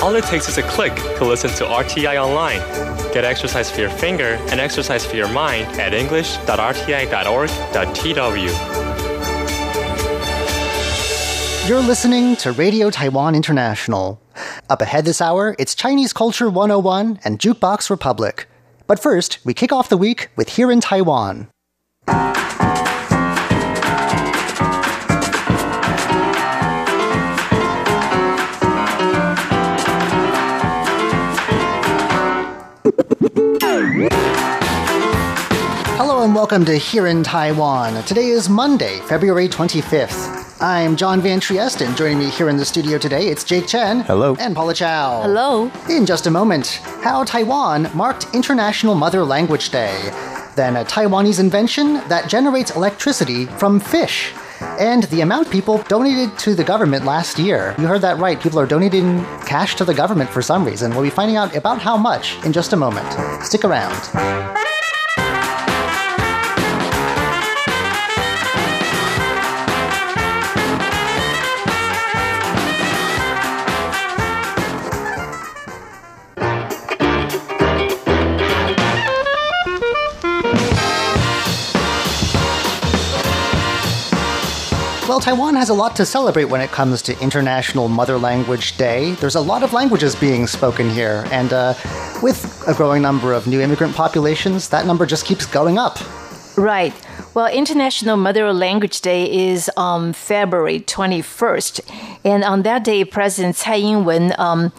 All it takes is a click to listen to RTI online. Get exercise for your finger and exercise for your mind at english.rti.org.tw. You're listening to Radio Taiwan International. Up ahead this hour, it's Chinese Culture 101 and Jukebox Republic. But first, we kick off the week with Here in Taiwan. Welcome to Here in Taiwan. Today is Monday, February 25th. I'm John Van Trieste, and joining me here in the studio today, it's Jake Chen. Hello. And Paula Chow. Hello. In just a moment, how Taiwan marked International Mother Language Day. Then a Taiwanese invention that generates electricity from fish. And the amount people donated to the government last year. You heard that right. People are donating cash to the government for some reason. We'll be finding out about how much in just a moment. Stick around. Well, Taiwan has a lot to celebrate when it comes to International Mother Language Day. There's a lot of languages being spoken here, and uh, with a growing number of new immigrant populations, that number just keeps going up. Right. Well, International Mother Language Day is on February 21st. And on that day, President Tsai Ing wen um,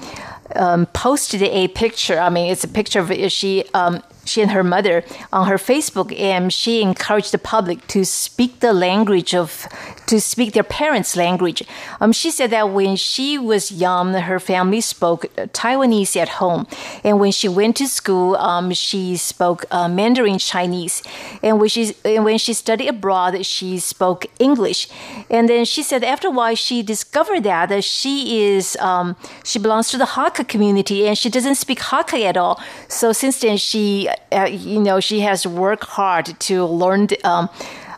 um, posted a picture. I mean, it's a picture of she. Um, she and her mother on her Facebook, and she encouraged the public to speak the language of, to speak their parents' language. Um, she said that when she was young, her family spoke Taiwanese at home, and when she went to school, um, she spoke uh, Mandarin Chinese, and when she and when she studied abroad, she spoke English. And then she said after a while, she discovered that, that she is um, she belongs to the Hakka community, and she doesn't speak Hakka at all. So since then, she uh, you know, she has worked hard to learn the, um,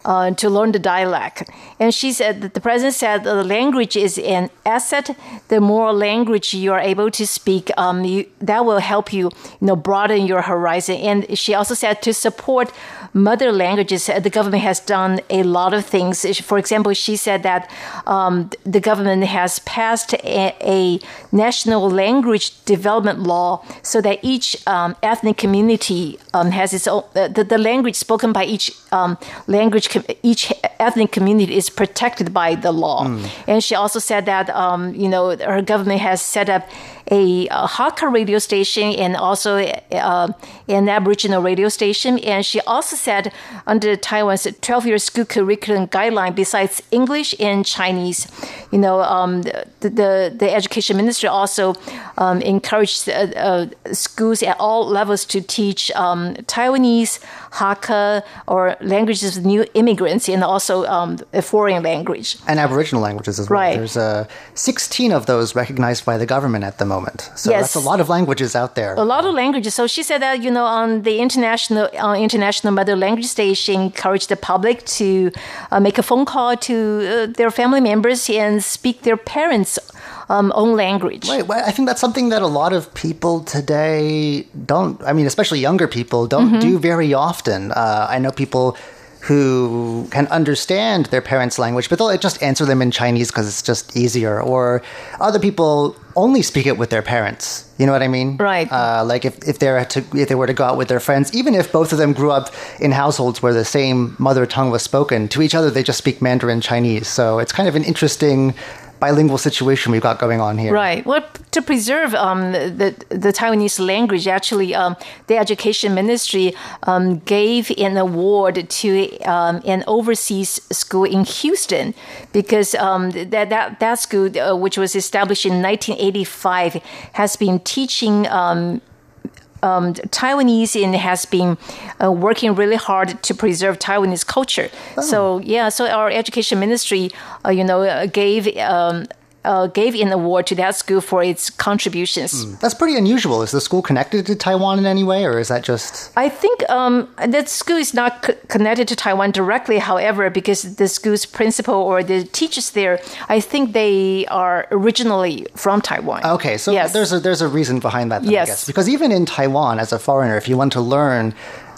uh, to learn the dialect. And she said that the president said the language is an asset. The more language you are able to speak, um, you, that will help you, you know, broaden your horizon. And she also said to support mother languages, the government has done a lot of things. For example, she said that um, the government has passed a, a, national language development law so that each um, ethnic community um, has its own, uh, the, the language spoken by each um, language each ethnic community is protected by the law. Mm. And she also said that um, you know her government has set up a, a Hakka radio station and also uh, an Aboriginal radio station. And she also said under Taiwan's 12-year school curriculum guideline, besides English and Chinese, you know, um, the, the, the education ministry also um, encouraged uh, uh, schools at all levels to teach um, Taiwanese, Hakka, or languages of new immigrants, and also um, a foreign language. And Aboriginal languages as well. Right. There's uh, 16 of those recognized by the government at the moment. So yes. that's a lot of languages out there. A lot of languages. So she said that, you know, on the international uh, International Mother Language Day, she encouraged the public to uh, make a phone call to uh, their family members and speak their parents' um, own language. Right. Well, I think that's something that a lot of people today don't, I mean, especially younger people, don't mm-hmm. do very often. Uh, I know people who can understand their parents' language, but they'll just answer them in Chinese because it's just easier. Or other people only speak it with their parents. You know what I mean? Right. Uh, like if, if they're to if they were to go out with their friends, even if both of them grew up in households where the same mother tongue was spoken, to each other they just speak Mandarin Chinese. So it's kind of an interesting bilingual situation we've got going on here. Right. Well, to preserve um, the, the Taiwanese language, actually, um, the Education Ministry um, gave an award to um, an overseas school in Houston because um, that, that, that school, uh, which was established in 1985, has been teaching um, Taiwanese and has been uh, working really hard to preserve Taiwanese culture. Oh. So yeah, so our education ministry, uh, you know, uh, gave um, uh, gave an award to that school for its contributions. That's pretty unusual. Is the school connected to Taiwan in any way, or is that just. I think um, that school is not c- connected to Taiwan directly, however, because the school's principal or the teachers there, I think they are originally from Taiwan. Okay, so Yes. there's a there's a reason behind that. Then, Yes. I guess. Because even in Taiwan, as a foreigner, if you want to learn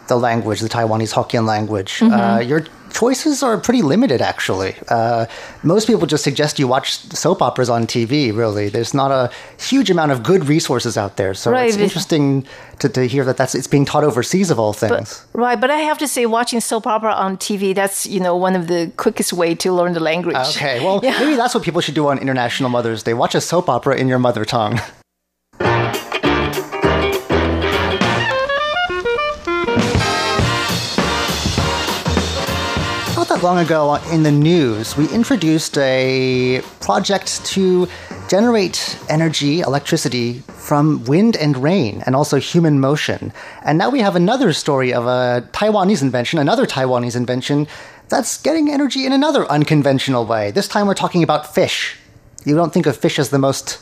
the language, the Taiwanese Hokkien language, uh, Mm-hmm. Choices are pretty limited. Actually, uh, most people just suggest you watch soap operas on TV. Really, there's not a huge amount of good resources out there. So Right, it's interesting to, to hear that that's it's being taught overseas of all things. Right, but I have to say, watching soap opera on TV, that's, you know, one of the quickest way to learn the language. Okay, well, Yeah. maybe that's what people should do on International Mother's Day. Watch a soap opera in your mother tongue. Long ago in the news, we introduced a project to generate energy, electricity from wind and rain and also human motion. And now we have another story of a Taiwanese invention, another Taiwanese invention that's getting energy in another unconventional way. This time we're talking about fish. You don't think of fish as the most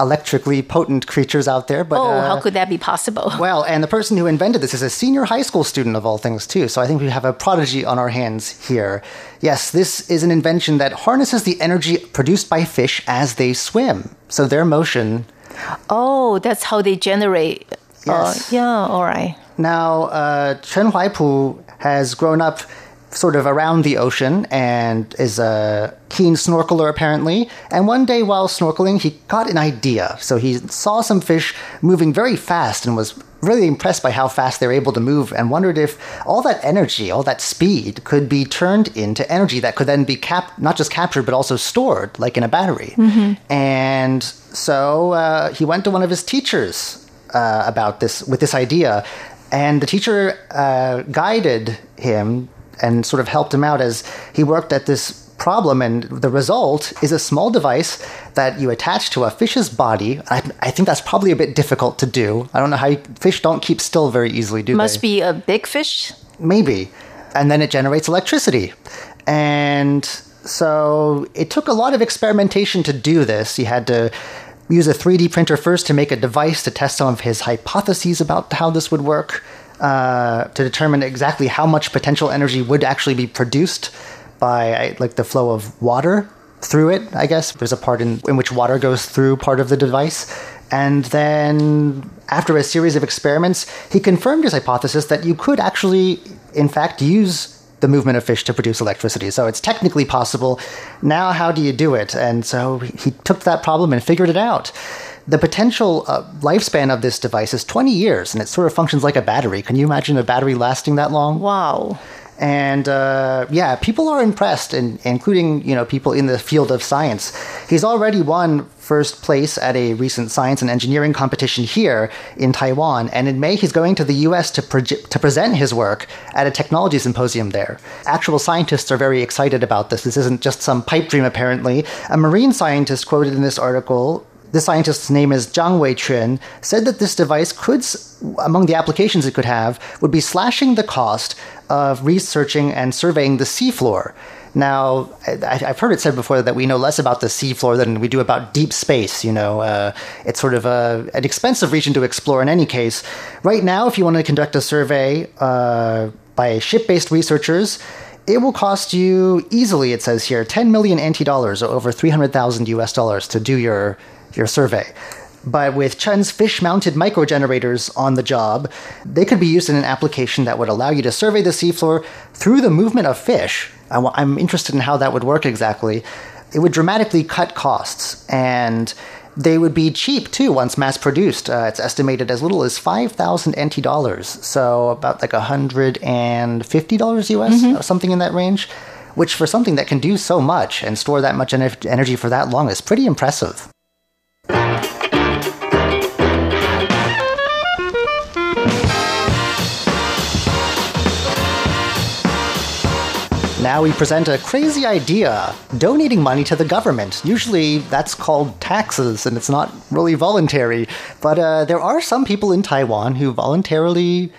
electrically potent creatures out there, but Oh, uh, how could that be possible? well, and the person who invented this is a senior high school student of all things, too. So I think we have a prodigy on our hands here. Yes, this is an invention that harnesses the energy produced by fish as they swim. So their motion. Oh, that's how they generate. Yes. Uh, yeah, all right. Now, uh, Chen Huaipu has grown up sort of around the ocean and is a keen snorkeler apparently. And one day while snorkeling, he got an idea. So he saw some fish moving very fast and was really impressed by how fast they're able to move and wondered if all that energy, all that speed could be turned into energy that could then be cap- not just captured but also stored like in a battery. And so uh, he went to one of his teachers uh, about this with this idea, and the teacher uh, guided him and sort of helped him out as he worked at this problem. And the result is a small device that you attach to a fish's body. I, I think that's probably a bit difficult to do. I don't know how you, fish don't keep still very easily, do Must they? be a big fish. Maybe. And then it generates electricity. And so it took a lot of experimentation to do this. He had to use a 3D printer first to make a device to test some of his hypotheses about how this would work, uh, to determine exactly how much potential energy would actually be produced by like the flow of water through it, I guess. There's a part in, in which water goes through part of the device. And then, after a series of experiments, he confirmed his hypothesis that you could actually, in fact, use the movement of fish to produce electricity. So it's technically possible. Now, how do you do it? And so he took that problem and figured it out. The potential uh, lifespan of this device is 20 years, and it sort of functions like a battery. Can you imagine a battery lasting that long? Wow. and uh, yeah, people are impressed, and including you know people in the field of science. He's already won first place at a recent science and engineering competition here in Taiwan, and in May he's going to the U.S. to proje- to present his work at a technology symposium there. Actual scientists are very excited about this. This isn't just some pipe dream, apparently. A marine scientist quoted in this article the scientist's name is Zhang Weiquan, said that this device could, among the applications it could have, would be slashing the cost of researching and surveying the seafloor. Now, I, I've heard it said before that we know less about the seafloor than we do about deep space. You know, uh, it's sort of a, an expensive region to explore in any case. Right now, if you want to conduct a survey uh, by ship-based researchers, it will cost you easily, it says here, 10 million NT dollars, or over 300,000 US dollars to do your, your survey. But with Chen's fish mounted microgenerators on the job, they could be used in an application that would allow you to survey the seafloor through the movement of fish. I'm interested in how that would work exactly. It would dramatically cut costs, and they would be cheap too once mass produced. Uh, it's estimated as little as 5,000 NT dollars, so about like $150 US, uh, something in that range, which for something that can do so much and store that much ener- energy for that long is pretty impressive. Now we present a crazy idea donating money to the government. Usually that's called taxes and it's not really voluntary. But uh, there are some people in Taiwan who voluntarily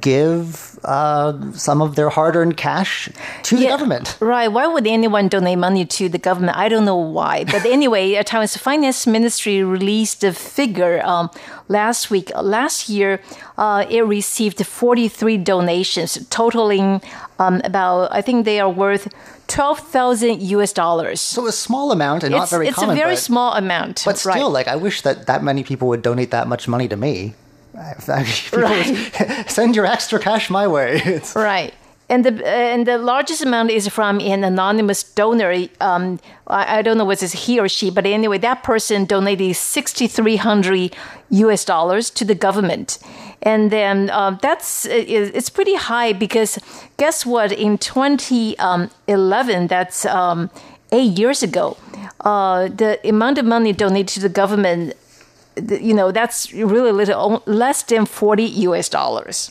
give uh, some of their hard earned cash to the government. Right. Why would anyone donate money to the government? I don't know why. But anyway, uh, Taiwan's finance ministry released a figure um, last week. Last year, uh, it received 43 donations, totaling um, about, I think they are worth 12,000 US dollars. So a small amount and not very it's common. a very but, small amount. but still, right. like, I wish that that many people would donate that much money to me. Right. Send your extra cash my way. It's- Right. And the and the largest amount is from an anonymous donor. Um, I, I don't know whether it's he or she, but anyway, that person donated sixty three hundred U.S. dollars to the government, and then um, that's it- it's pretty high because guess what? In twenty eleven, that's um, eight years ago, uh, the amount of money donated to the government you know that's really little less than 40 us dollars.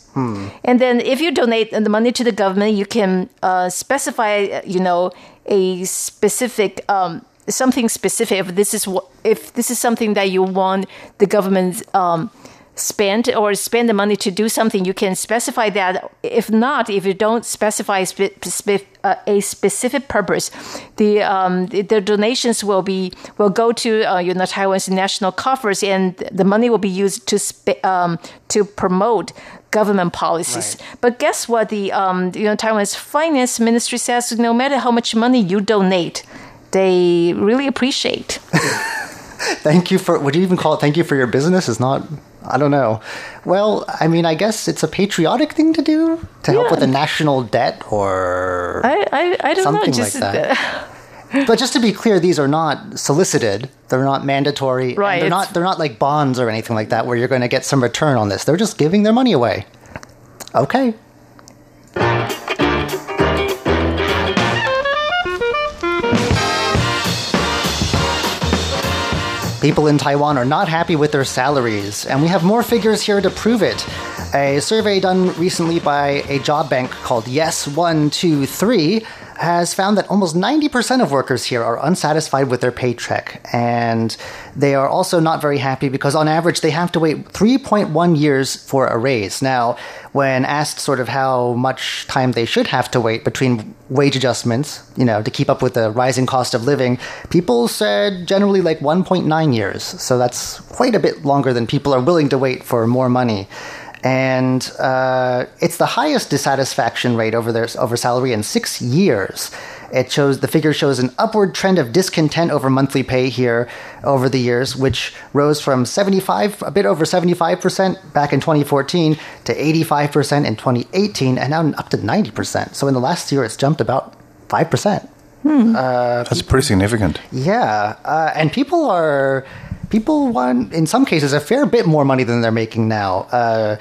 And then if you donate the money to the government you can uh, specify uh, you know a specific um, something specific. If this is what if this is something that you want the government um, spend or spend the money to do something you can specify that. If not if you don't specify spe- spe- uh, a specific purpose the, um, the the donations will be will go to uh, you know Taiwan's national coffers and the money will be used to spe- um, to promote government policies. Right. but guess what? The um, you know Taiwan's finance ministry says no matter how much money you donate they really appreciate. Thank you for would you even call it? Thank you for your business? Is not i don't know. Well i mean i guess it's a patriotic thing to do to help Yeah. with the national debt or I I, I don't Something know just like that. but just to be clear these are not solicited. They're not mandatory. And Right, they're not they're not like bonds or anything like that where you're going to get some return on this. They're just giving their money away. Okay People in Taiwan are not happy with their salaries, and we have more figures here to prove it. A survey done recently by a job bank called Yes123 has found that almost 90% of workers here are unsatisfied with their paycheck, and they are also not very happy because on average they have to wait 3.1 years for a raise. Now, when asked sort of how much time they should have to wait between wage adjustments, you know, to keep up with the rising cost of living, people said generally like 1.9 years. So that's quite a bit longer than people are willing to wait for more money. And uh, it's the highest dissatisfaction rate over their over salary in six years. It shows the figure shows an upward trend of discontent over monthly pay here over the years, which rose from 75, a bit over 75% back in 2014 to 85% in 2018, and now up to 90%. So in the last year, it's jumped about 5%. That's pretty significant. Yeah, uh, and people are people want in some cases a fair bit more money than they're making now. Uh,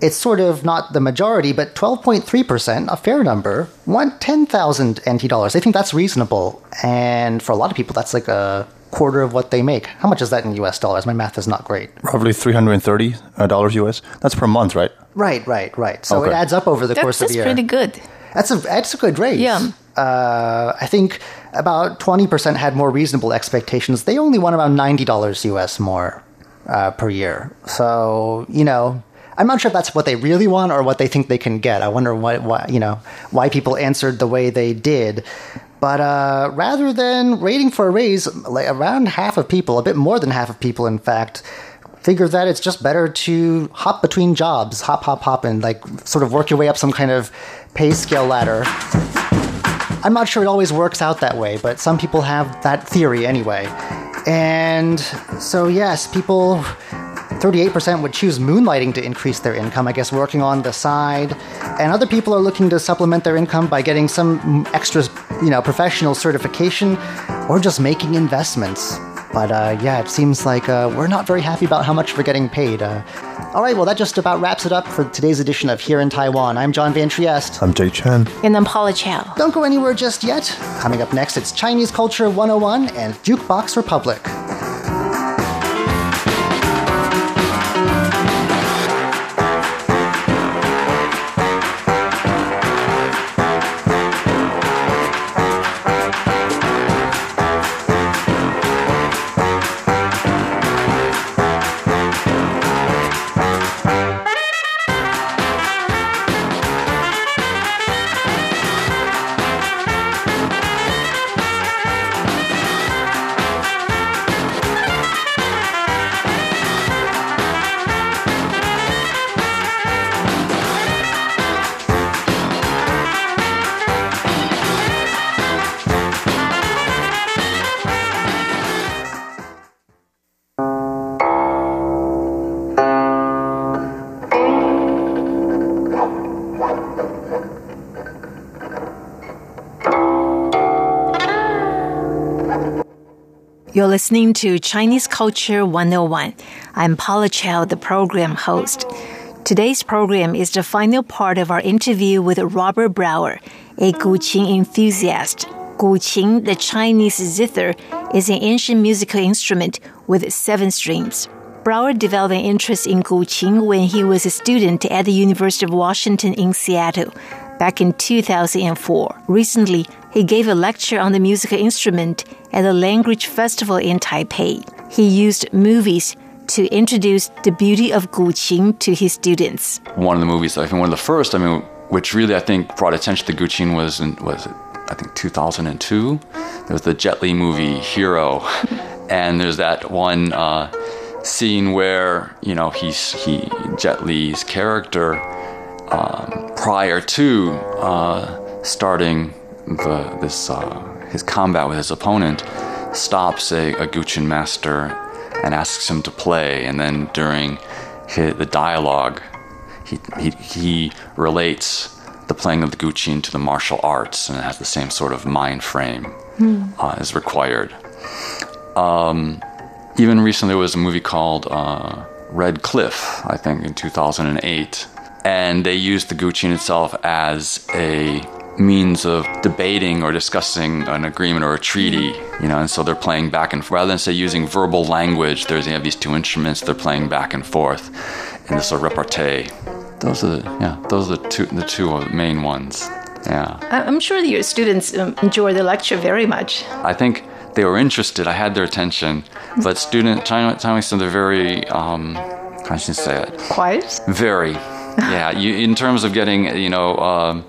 it's sort of not the majority, but 12.3%, a fair number, want 10,000 NT dollars. They think that's reasonable. And for a lot of people, that's like a quarter of what they make. How much is that in US dollars? My math is not great. Roughly $330 uh, US. That's per month, right? Right, right, right. So it adds up over the That's, course of that's the year. pretty good. That's a that's a good raise. Yeah. Uh, I think about twenty percent had more reasonable expectations. They only want around ninety dollars US more uh, per year. So you know, I'm not sure if that's what they really want or what they think they can get. I wonder why, why you know why people answered the way they did. But uh, rather than waiting for a raise, like around half of people, a bit more than half of people, in fact, figure that it's just better to hop between jobs, hop, hop, hop, and like sort of work your way up some kind of pay scale ladder. I'm not sure it always works out that way, but some people have that theory anyway. And so, yes, people, 38% would choose moonlighting to increase their income, I guess working on the side. And other people are looking to supplement their income by getting some extra, you know, professional certification or just making investments. But uh, yeah, it seems like uh, we're not very happy about how much we're getting paid. Uh, all right, well, that just about wraps it up for today's edition of Here in Taiwan. I'm John Van Trieste. I'm Jay Chen. And I'm Paula Chow. Don't go anywhere just yet. Coming up next, it's Chinese Culture 101 and Jukebox Republic. You're listening to Chinese Culture 101. I'm Paula Chow, the program host. Today's program is the final part of our interview with Robert Brower, a Guqin enthusiast. Guqin, the Chinese zither, is an ancient musical instrument with seven strings. Brower developed an interest in Guqin when he was a student at the University of Washington in Seattle back in 2004. Recently, he gave a lecture on the musical instrument at the Language Festival in Taipei. He used movies to introduce the beauty of Guqin to his students. One of the movies, I think one of the first, I mean, which really I think brought attention to Guqin was in, was I think 2002. There was the Jet Li movie Hero, and there's that one uh, scene where you know he's he Jet Li's character um, prior to uh, starting the, this uh, his combat with his opponent stops a, a Guqin master and asks him to play, and then during his, the dialogue, he, he, he relates the playing of the Guqin to the martial arts, and it has the same sort of mind frame mm. uh, as required. Um, even recently, there was a movie called uh, Red Cliff, I think, in 2008, and they used the Guqin itself as a means of debating or discussing an agreement or a treaty, you know, and so they're playing back and forth. rather than say using verbal language, there's they have these two instruments, they're playing back and forth in this sort of repartee. Those are the, yeah, those are the two the two main ones. Yeah. I'm sure your students um, enjoy the lecture very much. I think they were interested. I had their attention, but student China Chinese they're very um, how should I say it? Quiet. Very. Yeah. you, in terms of getting you know. Um,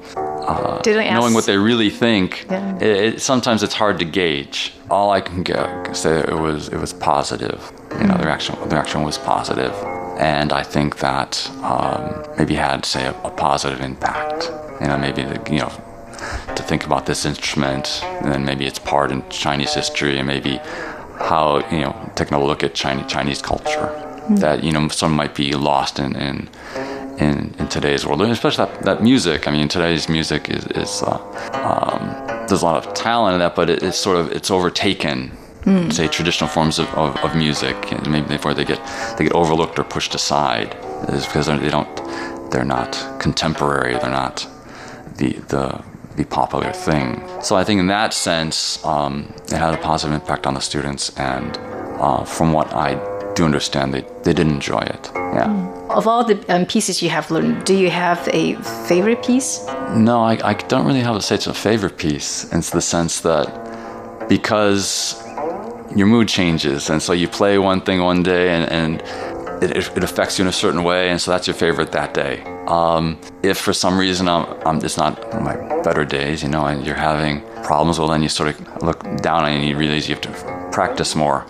uh, knowing what they really think, yeah. it, it, sometimes it's hard to gauge. All I can get, say it was it was positive. You know, mm. the reaction the reaction was positive, and I think that um, maybe had say a, a, positive impact. You know, maybe the, you know to think about this instrument, and then maybe its part in Chinese history, and maybe how you know taking a look at Chinese Chinese culture. Mm. That you know some might be lost in, in in, in today's world, especially that, that music. I mean, today's music is, is uh, um, there's a lot of talent in that, but it, it's sort of it's overtaken. Mm. Say traditional forms of, of, of music, and maybe before they get they get overlooked or pushed aside, is because they don't they're not contemporary. They're not the the the popular thing. So I think in that sense, um, it had a positive impact on the students, and uh, from what I do understand, they, they did enjoy it. Yeah. Mm. Of all the um, pieces you have learned, do you have a favorite piece? No, I, I don't really have to say it's a favorite piece in the sense that because your mood changes, and so you play one thing one day and, and it, it, affects you in a certain way, and so that's your favorite that day. Um, if for some reason I'm, I'm, it's not my better days, you know, and you're having problems, well, then you sort of look down and you realize you have to practice more.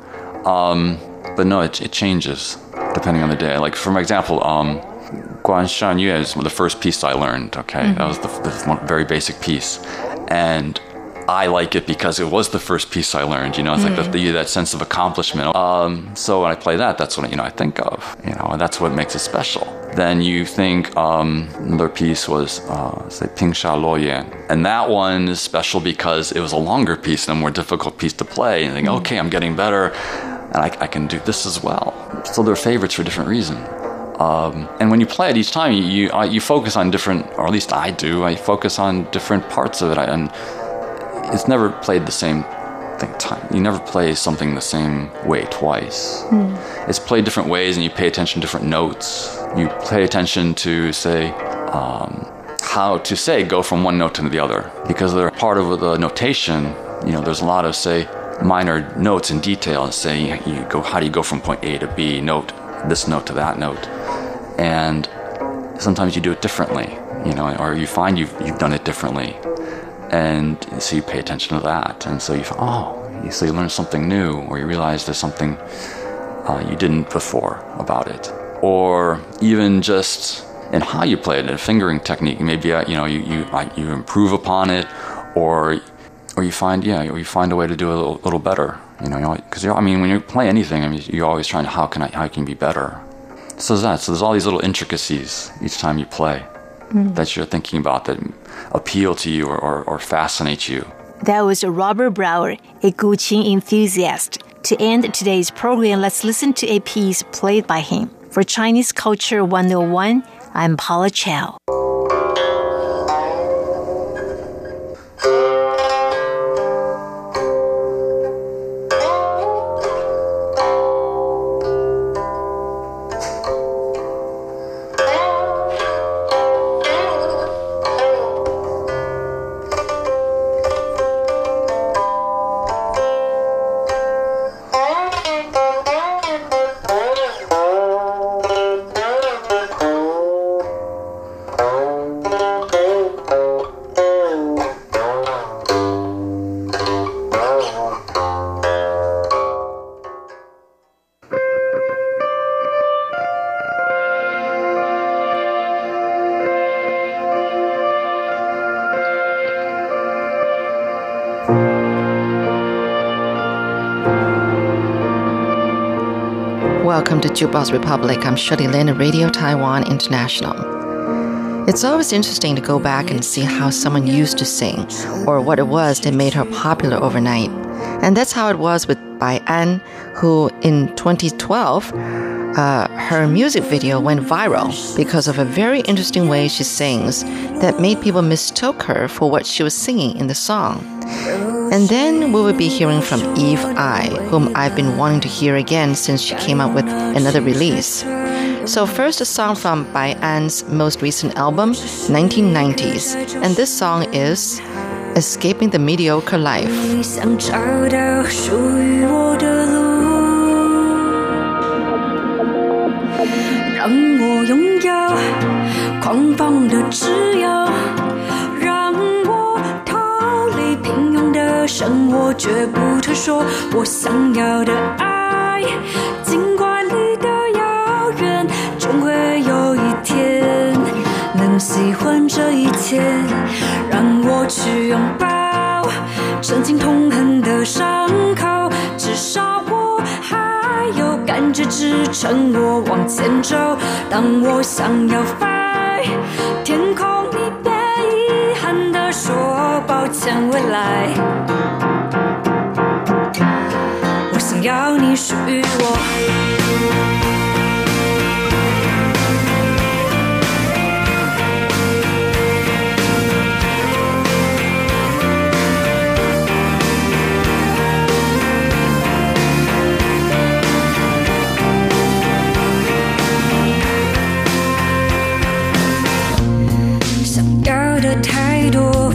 Um, but no, it, it changes depending on the day. Like for example, um, Guan Shan Yue is the first piece I learned. Okay, mm-hmm. that was the, the very basic piece, and I like it because it was the first piece I learned. You know, it's mm. like the, the, that sense of accomplishment. Um, so when I play that, that's what you know I think of. You know, and that's what makes it special. Then you think um, another piece was uh, say Ping Sha Luo Yan, and that one is special because it was a longer piece and a more difficult piece to play. And you think, mm. okay, I'm getting better and I, I can do this as well. So they're favorites for different reasons. Um, and when you play it each time, you you, uh, you, focus on different, or at least I do. I focus on different parts of it, and it's never played the same thing. Time you never play something the same way twice. Mm. It's played different ways, and you pay attention to different notes. You pay attention to say. Um, how to say go from one note to the other because they're part of the notation you know there's a lot of say minor notes in detail say you go how do you go from point A to B note this note to that note. And sometimes you do it differently you know or you find you've, you've done it differently. And so you pay attention to that. And so you oh so you learn something new or you realize there's something uh, you didn't before about it. Or even just in how you play it a fingering technique. Maybe uh, you know you, you, uh, you improve upon it or or you find yeah, or you find a way to do it a little, little better. You know, because I mean, when you play anything, I mean, you're always trying to how can I how can be better. So there's that. So there's all these little intricacies each time you play mm. that you're thinking about that appeal to you or, or, or fascinate you. That was Robert Brower, a Guqin enthusiast. To end today's program, let's listen to a piece played by him. For Chinese Culture 101, I'm Paula Chow. Jukebox Republic. I'm Shirley Lin at Radio Taiwan International. It's always interesting to go back and see how someone used to sing, or what it was that made her popular overnight. And that's how it was with Bai An, who in 2012, uh, her music video went viral because of a very interesting way she sings that made people mistook her for what she was singing in the song. And then we will be hearing from Eve Ai, whom I've been wanting to hear again since she came out with another release. So first a song from Bai An's most recent album, 1990s, and this song is Escaping the Mediocre Life. 生活，绝不退缩。我想要的爱，尽管离得遥远，终会有一天能喜欢这一切，让我去拥抱曾经痛恨的伤口，至少我还有感觉支撑我往前走。当我想要飞，天空你别遗憾地说抱歉，未来。我想要你属于我。想要的太多，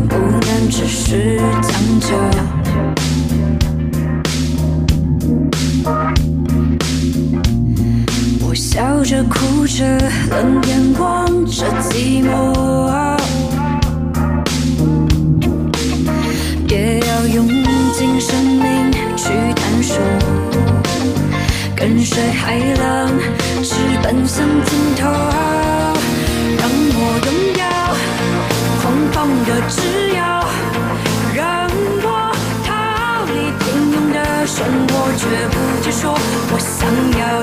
只是将就。我笑着哭着，冷眼望着寂寞，也要用尽生命去探索，跟谁还，说我想要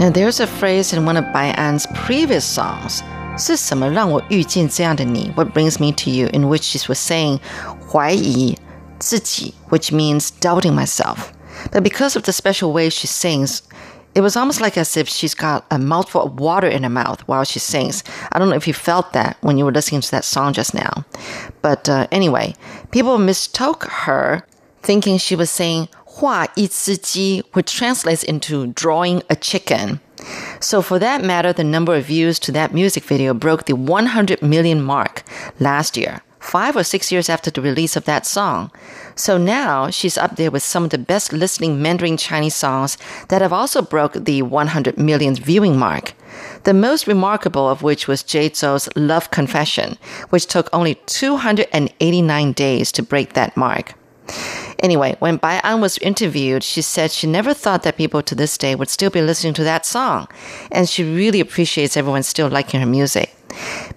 Now, there's a phrase in one of Bai An's previous songs. 是什么让我遇见这样的你? What brings me to you? In which she was saying 怀疑自己, which means doubting myself. But because of the special way she sings, it was almost like as if she's got a mouthful of water in her mouth while she sings. I don't know if you felt that when you were listening to that song just now. But uh, anyway, people mistook her thinking she was saying 画一只鸡 which translates into drawing a chicken. So for that matter, the number of views to that music video broke the 100 million mark last year, five or six years after the release of that song. So now she's up there with some of the best listening Mandarin Chinese songs that have also broke the 100 million viewing mark. The most remarkable of which was Jay Chou's Love Confession, which took only 289 days to break that mark. Anyway, when Bai An was interviewed, she said she never thought that people to this day would still be listening to that song, and she really appreciates everyone still liking her music.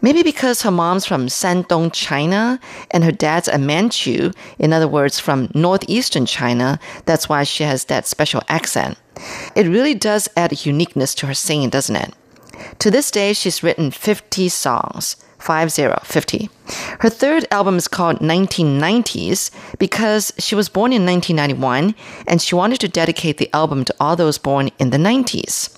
Maybe because her mom's from Shandong, China, and her dad's a Manchu, in other words, from northeastern China, that's why she has that special accent. It really does add a uniqueness to her singing, doesn't it? To this day, she's written 50 songs. 50, Her third album is called 1990s because she was born in 1991 and she wanted to dedicate the album to all those born in the 90s.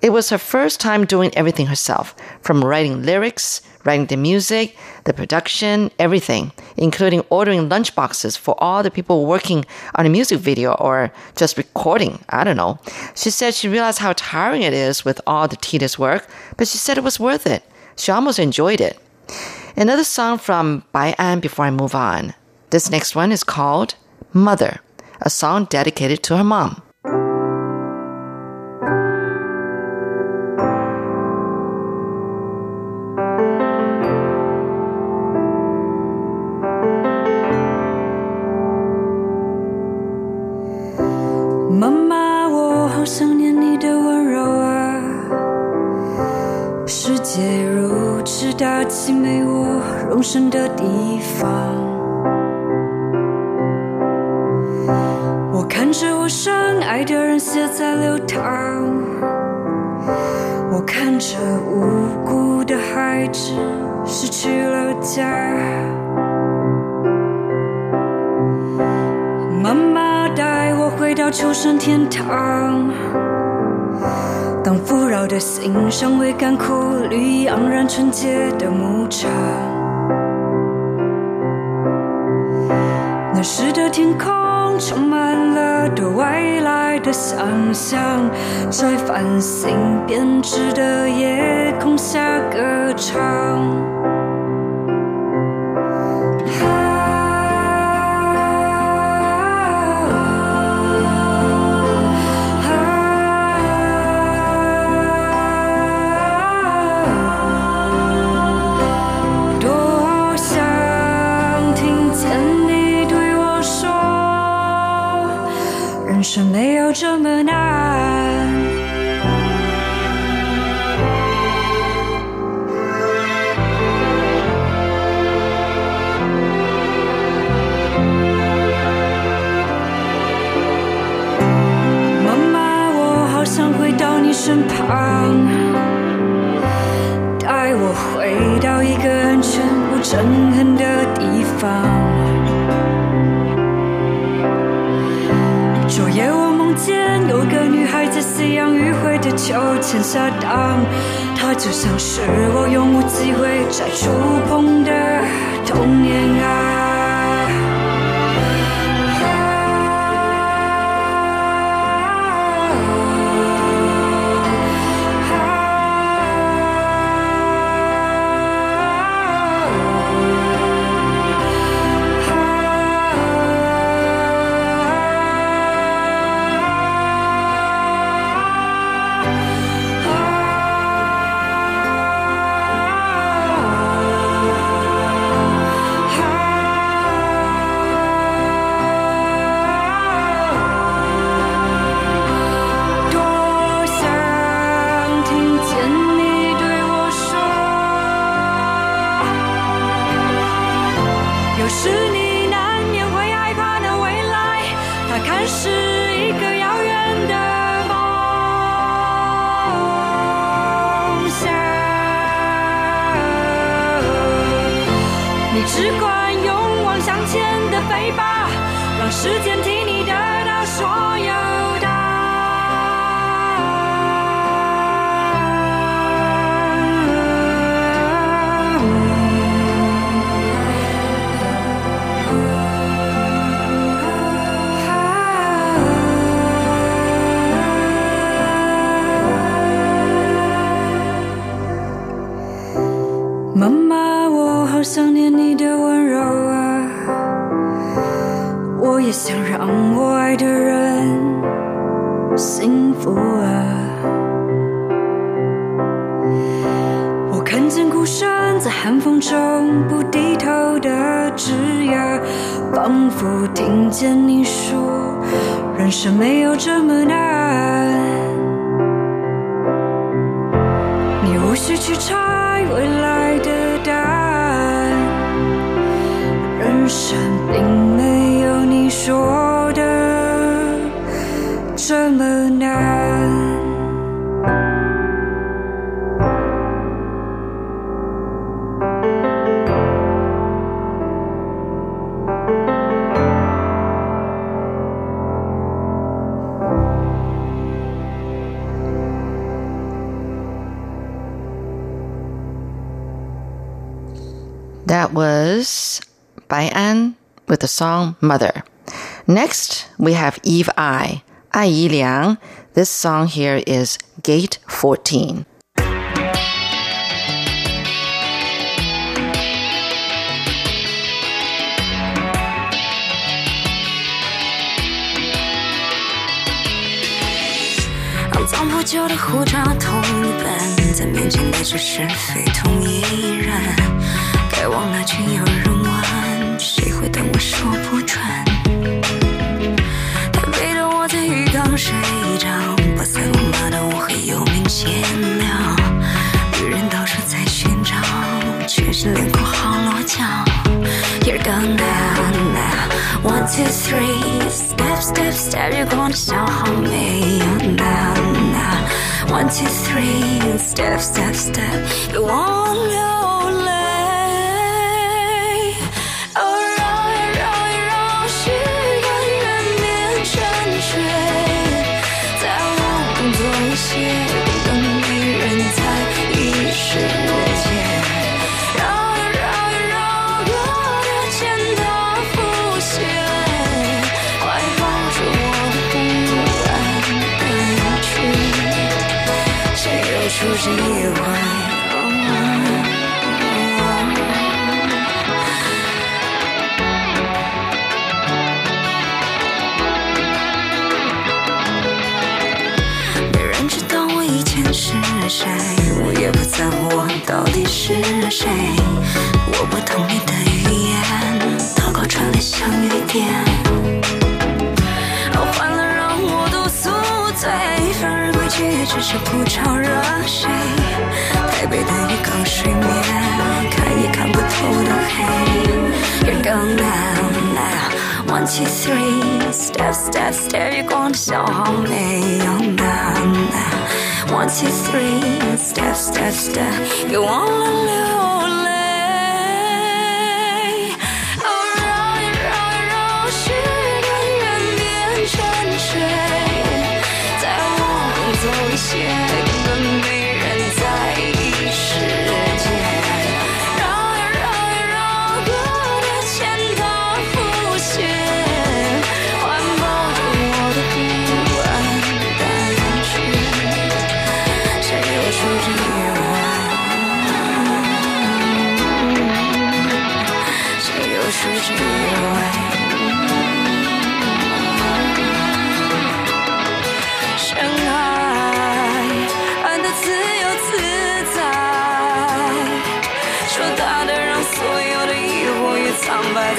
It was her first time doing everything herself, from writing lyrics, writing the music, the production, everything, including ordering lunchboxes for all the people working on a music video or just recording. I don't know. She said she realized how tiring it is with all the tedious work, but she said it was worth it. She almost enjoyed it. Another song from Bai An before I move on. This next one is called Mother, a song dedicated to her mom. 生的直到挤没我容身的地方，我看着我深爱的人血在流淌，我看着无辜的孩子失去了家。妈妈带我回到求生天堂，当富饶的心尚未干枯，绿意盎然纯洁的牧场。那时的天空充满了对未来的想象，在繁星编织的夜空下歌唱。这么难。妈妈，我好想回到你身旁，带我回到一个安全不憎恨的地方。夕阳余晖的秋千下荡，它就像是我永无机会再触碰的童年啊。见你输，人生没有这么难。the song Mother. Next, we have Eve I, Ai Yi Liang. This song here is Gate 14. 肮脏破旧的护照同一本，在面前对着是非同一人。该忘了却有人问，谁 会等我说不准？台北的我在浴缸睡着，巴塞罗那的我和游民闲聊，女人到处在寻找，却是脸孔好落脚。You're gone now, now. One, two, three. Step, step, step. 月光的笑好美哦 now, now. One, two, three. Step, step, step. 别忘了又出现意外？没人知道我以前是谁，我也不在乎我到底是谁。我不懂你的语言，祷告传来像雨点。反而规矩只是不招惹谁。台北的浴缸睡眠，看也看不透的黑。You're gone now, now. One, two, three. Step, step, step. 月光的笑好美哦 now, now. One, two, three. Step, step, step. you're on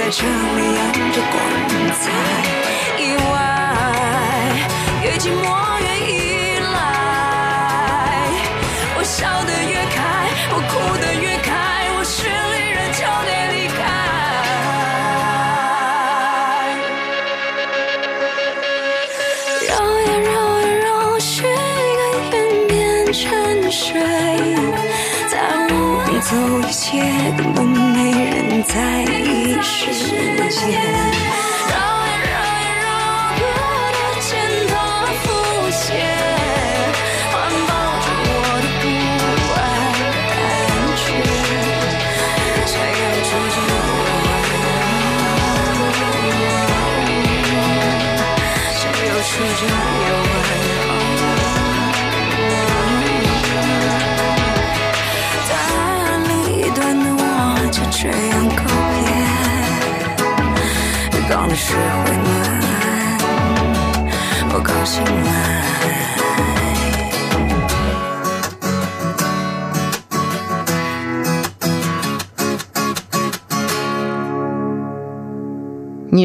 在这里扬着光彩。意外，越寂寞越依赖，我笑得越开，我哭得越开，我是离人就得离开。绕呀绕呀绕，许个愿变成水，在我抢走一切，根本没人在意时间。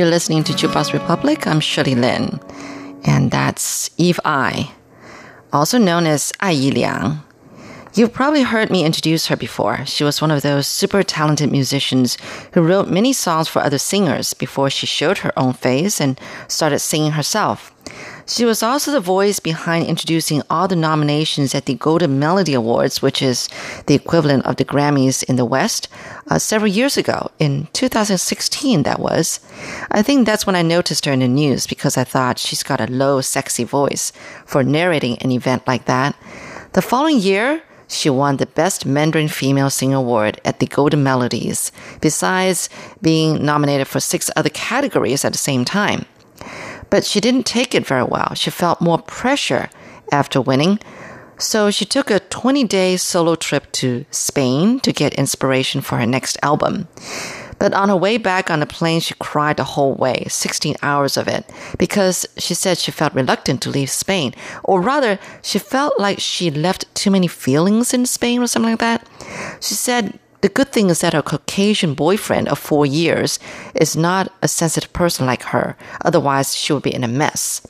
You're listening to Jukebox Republic. I'm Shirley Lin. And that's Eve Ai, also known as Ai Yi Liang. You've probably heard me introduce her before. She was one of those super talented musicians who wrote many songs for other singers before she showed her own face and started singing herself. She was also the voice behind introducing all the nominations at the Golden Melody Awards, which is the equivalent of the Grammys in the West, uh, several years ago, in 2016, that was. I think that's when I noticed her in the news because I thought she's got a low, sexy voice for narrating an event like that. The following year, she won the Best Mandarin Female Singer Award at the Golden Melodies, besides being nominated for six other categories at the same time. But she didn't take it very well. She felt more pressure after winning. So she took a 20 day solo trip to Spain to get inspiration for her next album. But on her way back on the plane, she cried the whole way, 16 hours of it, because she said she felt reluctant to leave Spain. Or rather, she felt like she left too many feelings in Spain or something like that. She said the good thing is that her Caucasian boyfriend of four years is not a sensitive person like her. Otherwise, she would be in a mess.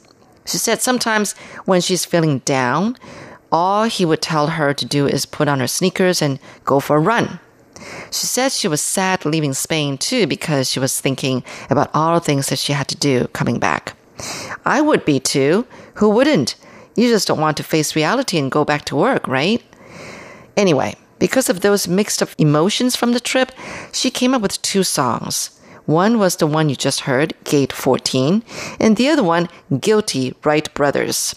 She said sometimes when she's feeling down, all he would tell her to do is put on her sneakers and go for a run. She said she was sad leaving Spain too because she was thinking about all the things that she had to do coming back. I would be too. Who wouldn't? You just don't want to face reality and go back to work, right? Anyway, because of those mixed up emotions from the trip, she came up with two songs. One was the one you just heard, Gate 14, and the other one, Guilty Wright Brothers.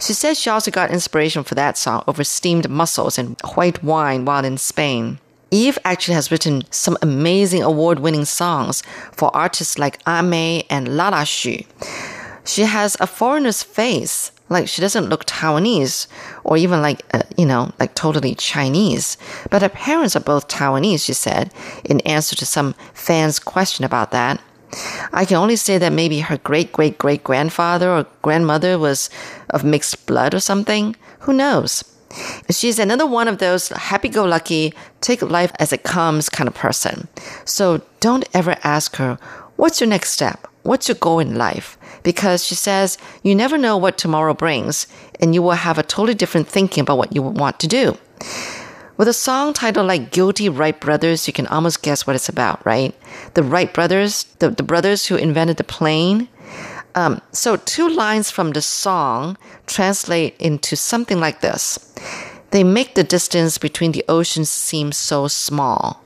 She says she also got inspiration for that song over steamed mussels and white wine while in Spain. Eve actually has written some amazing award winning songs for artists like A-Mei and Lala Hsu. She has a foreigner's face, like she doesn't look Taiwanese or even like, uh, you know, like totally Chinese. But her parents are both Taiwanese, she said, in answer to some fans' question about that. I can only say that maybe her great great great grandfather or grandmother was of mixed blood or something. Who knows? She's another one of those happy go lucky, take life as it comes kind of person. So don't ever ask her, What's your next step? What's your goal in life? Because she says you never know what tomorrow brings, and you will have a totally different thinking about what you want to do. With a song titled like Guilty Wright Brothers, you can almost guess what it's about, right? The Wright brothers, the, the brothers who invented the plane. Um, so two lines from the song translate into something like this. They make the distance between the oceans seem so small.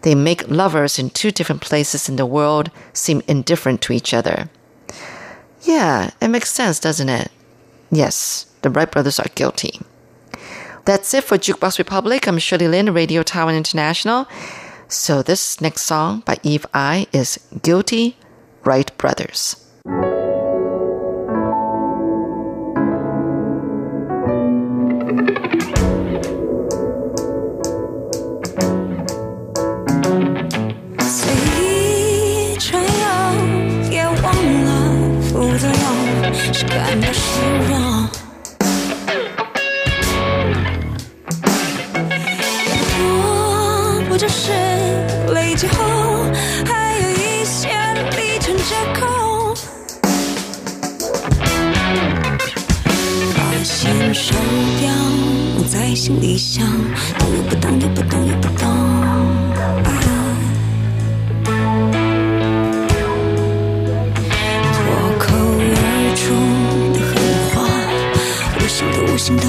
They make lovers in two different places in the world seem indifferent to each other. Yeah, it makes sense, doesn't it? Yes, the Wright brothers are guilty. That's it for Jukebox Republic. I'm Shirley Lin, Radio Taiwan International. So this next song by Eve Ai is Guilty Wright Brothers. 是累积后，还有一些里程折扣。发现手表在心里响，动又不动，又不动，又不动。脱口而出的狠话，无心的无心的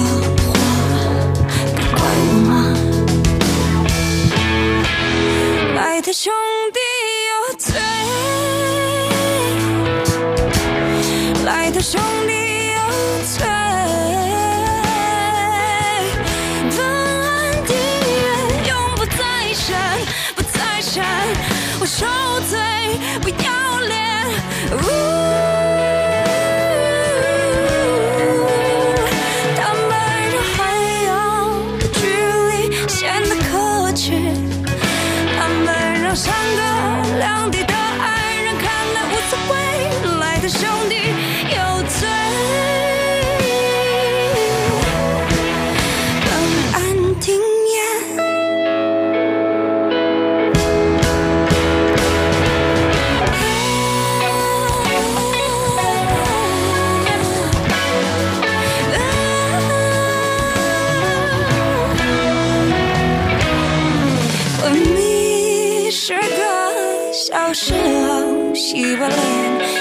一，把脸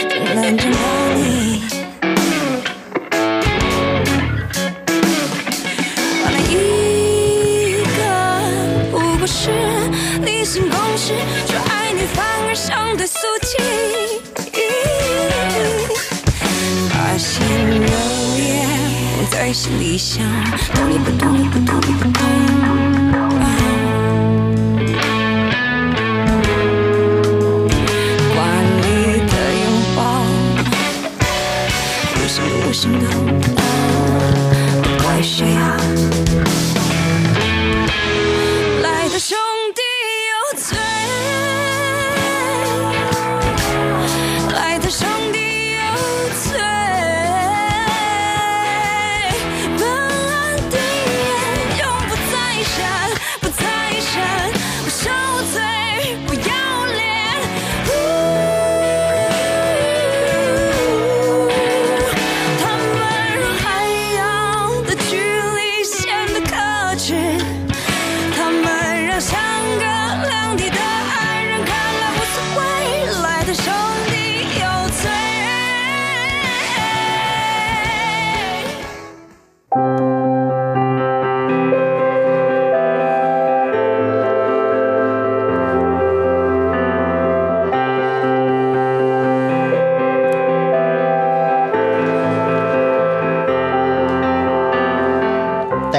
就能见到你。换了一个，不过是例行公事，说爱你反而相对俗气。发现热烈不再是理想，懂你不懂你不懂你不懂。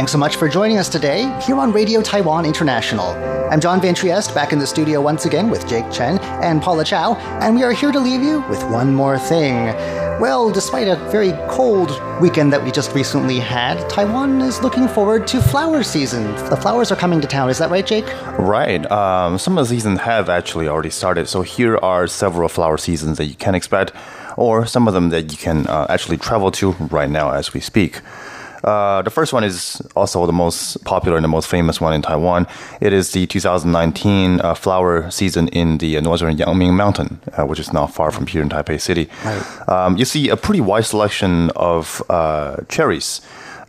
Thanks so much for joining us today here on Radio Taiwan International. I'm John Van Trieste back in the studio once again with Jake Chen and Paula Chow, and we are here to leave you with one more thing. Well, despite a very cold weekend that we just recently had, Taiwan is looking forward to flower season. The flowers are coming to town, is that right, Jake? Right. Um, some of the seasons have actually already started. So here are several flower seasons that you can expect, or some of them that you can uh, actually travel to right now as we speak. Uh, the first one is also the most popular and the most famous one in Taiwan. It is the 2019 uh, flower season in the northern Yangming Mountain, uh, which is not far from here in Taipei City. Um, you see a pretty wide selection of uh, cherries.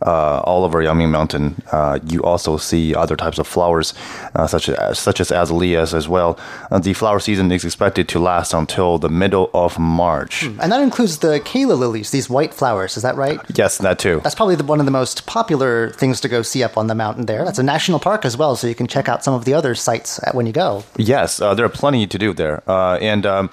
Uh, all over Yangming Mountain, uh, you also see other types of flowers, uh, such as such as azaleas as well. Uh, the flower season is expected to last until the middle of March. And that includes the calla lilies, these white flowers, is that right? Yes, that too. That's probably the, one of the most popular things to go see up on the mountain there. That's a national park as well, so you can check out some of the other sites at- when you go. Yes, uh, there are plenty to do there, uh, and um,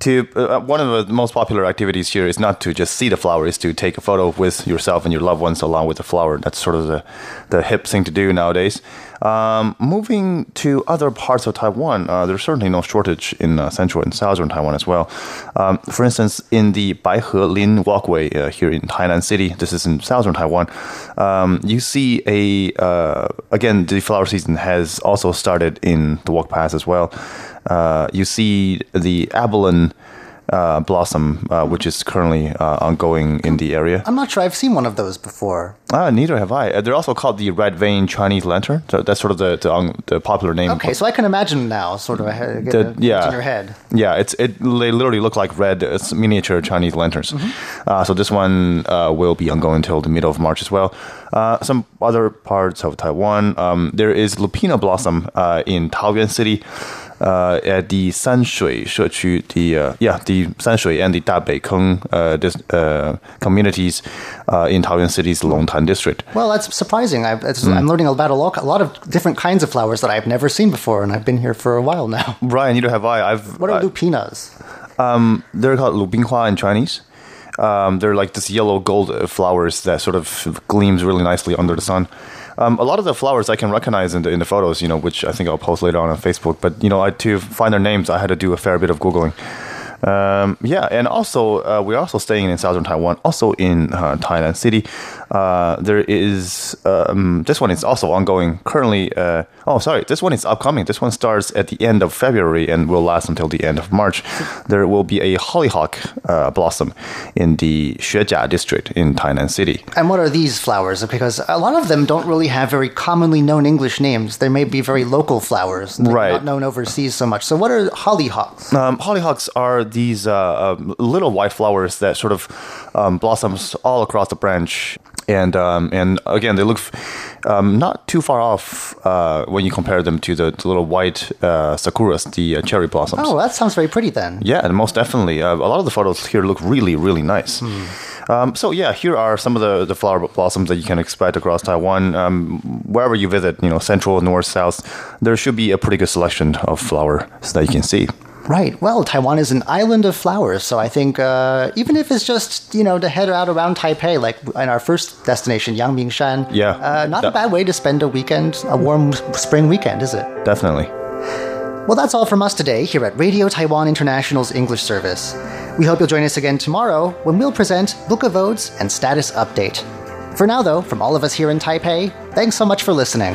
to uh, one of the most popular activities here is not to just see the flower, is to take a photo with yourself and your loved ones along with the flower. That's sort of the the hip thing to do nowadays. Um, moving to other parts of Taiwan, uh, there's certainly no shortage in uh, central and southern Taiwan as well. Um, for instance, in the Baihe Lin Walkway uh, here in Tainan City, this is in southern Taiwan, um, you see a, uh, again, the flower season has also started in the walk path as well. Uh, you see the abutilon uh, blossom, uh, which is currently uh, ongoing in the area. I'm not sure I've seen one of those before. Ah, neither have I. Uh, they're also called the red vein Chinese lantern. So that's sort of the the, um, the popular name. Okay, so I can imagine now, sort of, The- yeah. in your head. Yeah, it's it. They literally look like red it's miniature Chinese lanterns. Uh, so this one uh, will be ongoing until the middle of March as well. Uh, some other parts of Taiwan, um, there is lupina blossom uh, in Taoyuan City. Uh, at the Sanshui 社区, the uh, yeah, the Sanshui and the Dabeikeng uh, dis, uh, communities uh, in Taoyuan City's Longtan district. Well, that's surprising. I, am learning about a lot, a lot of different kinds of flowers that I've never seen before, and I've been here for a while now. Right, neither have I. I've What are I- lupinas? Um, they're called lubinghua in Chinese. Um, they're like this yellow gold uh, flowers that sort of gleams really nicely under the sun. Um, a lot of the flowers I can recognize in the, in the photos, you know, which I think I'll post later on on Facebook. But you know, I, to find their names, I had to do a fair bit of googling. Um, yeah, and also uh, we're also staying in southern Taiwan, also in uh, Tainan City. Uh, there is um, this one is also ongoing currently. Uh, oh, sorry, this one is upcoming. This one starts at the end of February and will last until the end of March. There will be a hollyhock uh, blossom in the Xuejia district in Tainan City. And what are these flowers? Because a lot of them don't really have very commonly known English names. They may be very local flowers, Right. not known overseas so much. So, what are hollyhocks? Um, hollyhocks are these uh, um, little white flowers that sort of um, blossoms all across the branch, and um, and again they look um, not too far off uh, when you compare them to the, the little white uh, sakuras, the uh, cherry blossoms. Oh, that sounds very pretty then. Yeah, and most definitely. Uh, a lot of the photos here look really, really nice. Um, so yeah, here are some of the, the flower blossoms that you can expect across Taiwan. Um, wherever you visit, you know, central, north, south, there should be a pretty good selection of flowers that you can see. Right. Well, Taiwan is an island of flowers, so I think uh, even if it's just you know to head out around Taipei, like in our first destination, Yangmingshan, Yeah. uh, not a bad way to spend a weekend, a warm spring weekend, is it? Definitely. Well, that's all from us today here at Radio Taiwan International's English service. We hope you'll join us again tomorrow when we'll present Book of Odes and Status Update. For now, though, from all of us here in Taipei, thanks so much for listening.